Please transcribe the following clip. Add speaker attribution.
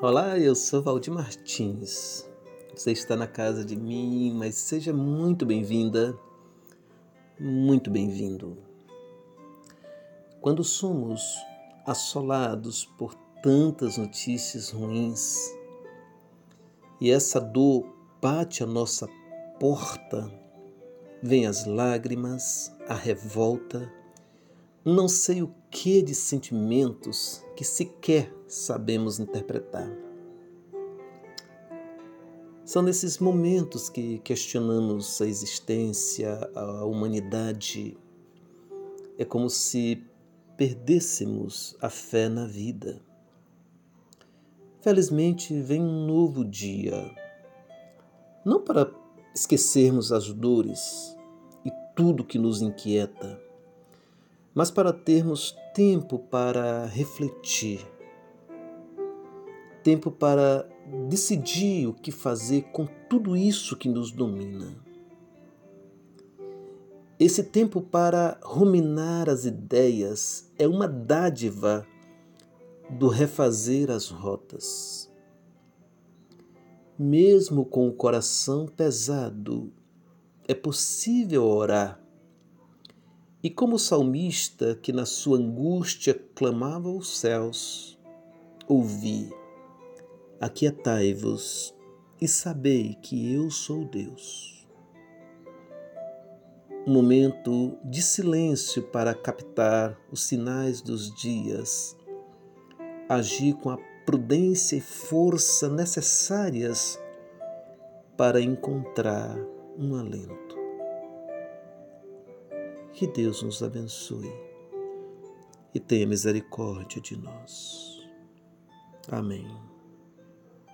Speaker 1: Olá, eu sou Valdir Martins. Você está na casa de mim, mas seja muito bem-vinda, muito bem-vindo. Quando somos assolados por tantas notícias ruins e essa dor bate a nossa porta, vem as lágrimas, a revolta, não sei o que de sentimentos que sequer sabemos interpretar. São nesses momentos que questionamos a existência, a humanidade. É como se perdêssemos a fé na vida. Felizmente vem um novo dia, não para esquecermos as dores e tudo que nos inquieta, mas para termos tempo para refletir, tempo para decidir o que fazer com tudo isso que nos domina. Esse tempo para ruminar as ideias é uma dádiva do refazer as rotas. Mesmo com o coração pesado, é possível orar e como o salmista que na sua angústia clamava aos céus, ouvi: Aquietai-vos e sabei que eu sou Deus. Um momento de silêncio para captar os sinais dos dias, agir com a prudência e força necessárias para encontrar um alento. Que Deus nos abençoe e tenha misericórdia de nós. Amém.